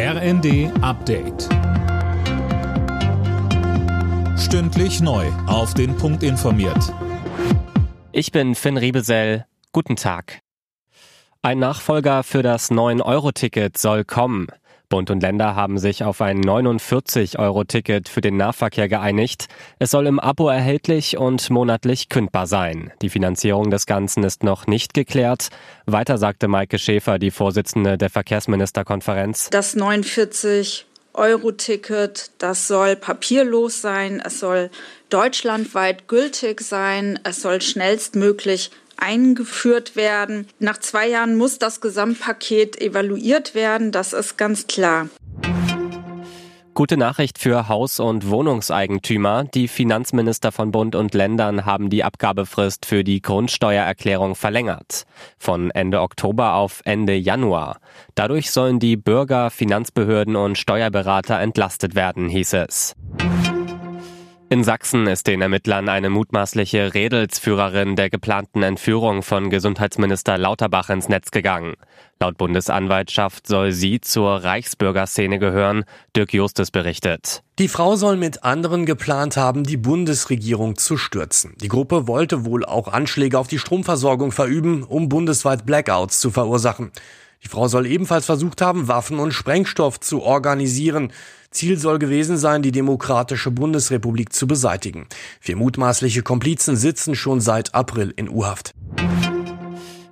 RND Update. Stündlich neu. Auf den Punkt informiert. Ich bin Finn Riebesell. Guten Tag. Ein Nachfolger für das 9-Euro-Ticket soll kommen. Bund und Länder haben sich auf ein 49-Euro-Ticket für den Nahverkehr geeinigt. Es soll im Abo erhältlich und monatlich kündbar sein. Die Finanzierung des Ganzen ist noch nicht geklärt. Weiter sagte Maike Schäfer, die Vorsitzende der Verkehrsministerkonferenz. Das 49 Euro-Ticket, das soll papierlos sein, es soll deutschlandweit gültig sein, es soll schnellstmöglich eingeführt werden. Nach zwei Jahren muss das Gesamtpaket evaluiert werden, das ist ganz klar. Gute Nachricht für Haus- und Wohnungseigentümer. Die Finanzminister von Bund und Ländern haben die Abgabefrist für die Grundsteuererklärung verlängert. Von Ende Oktober auf Ende Januar. Dadurch sollen die Bürger, Finanzbehörden und Steuerberater entlastet werden, hieß es. In Sachsen ist den Ermittlern eine mutmaßliche Redelsführerin der geplanten Entführung von Gesundheitsminister Lauterbach ins Netz gegangen. Laut Bundesanwaltschaft soll sie zur Reichsbürgerszene gehören, Dirk Justus berichtet. Die Frau soll mit anderen geplant haben, die Bundesregierung zu stürzen. Die Gruppe wollte wohl auch Anschläge auf die Stromversorgung verüben, um bundesweit Blackouts zu verursachen. Die Frau soll ebenfalls versucht haben, Waffen und Sprengstoff zu organisieren. Ziel soll gewesen sein, die Demokratische Bundesrepublik zu beseitigen. Vier mutmaßliche Komplizen sitzen schon seit April in U-Haft.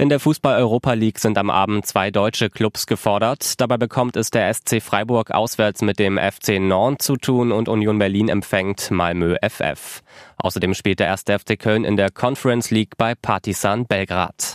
In der Fußball-Europa League sind am Abend zwei deutsche Clubs gefordert. Dabei bekommt es der SC Freiburg auswärts mit dem FC Nord zu tun und Union Berlin empfängt Malmö FF. Außerdem spielt der erste FC Köln in der Conference League bei Partizan Belgrad.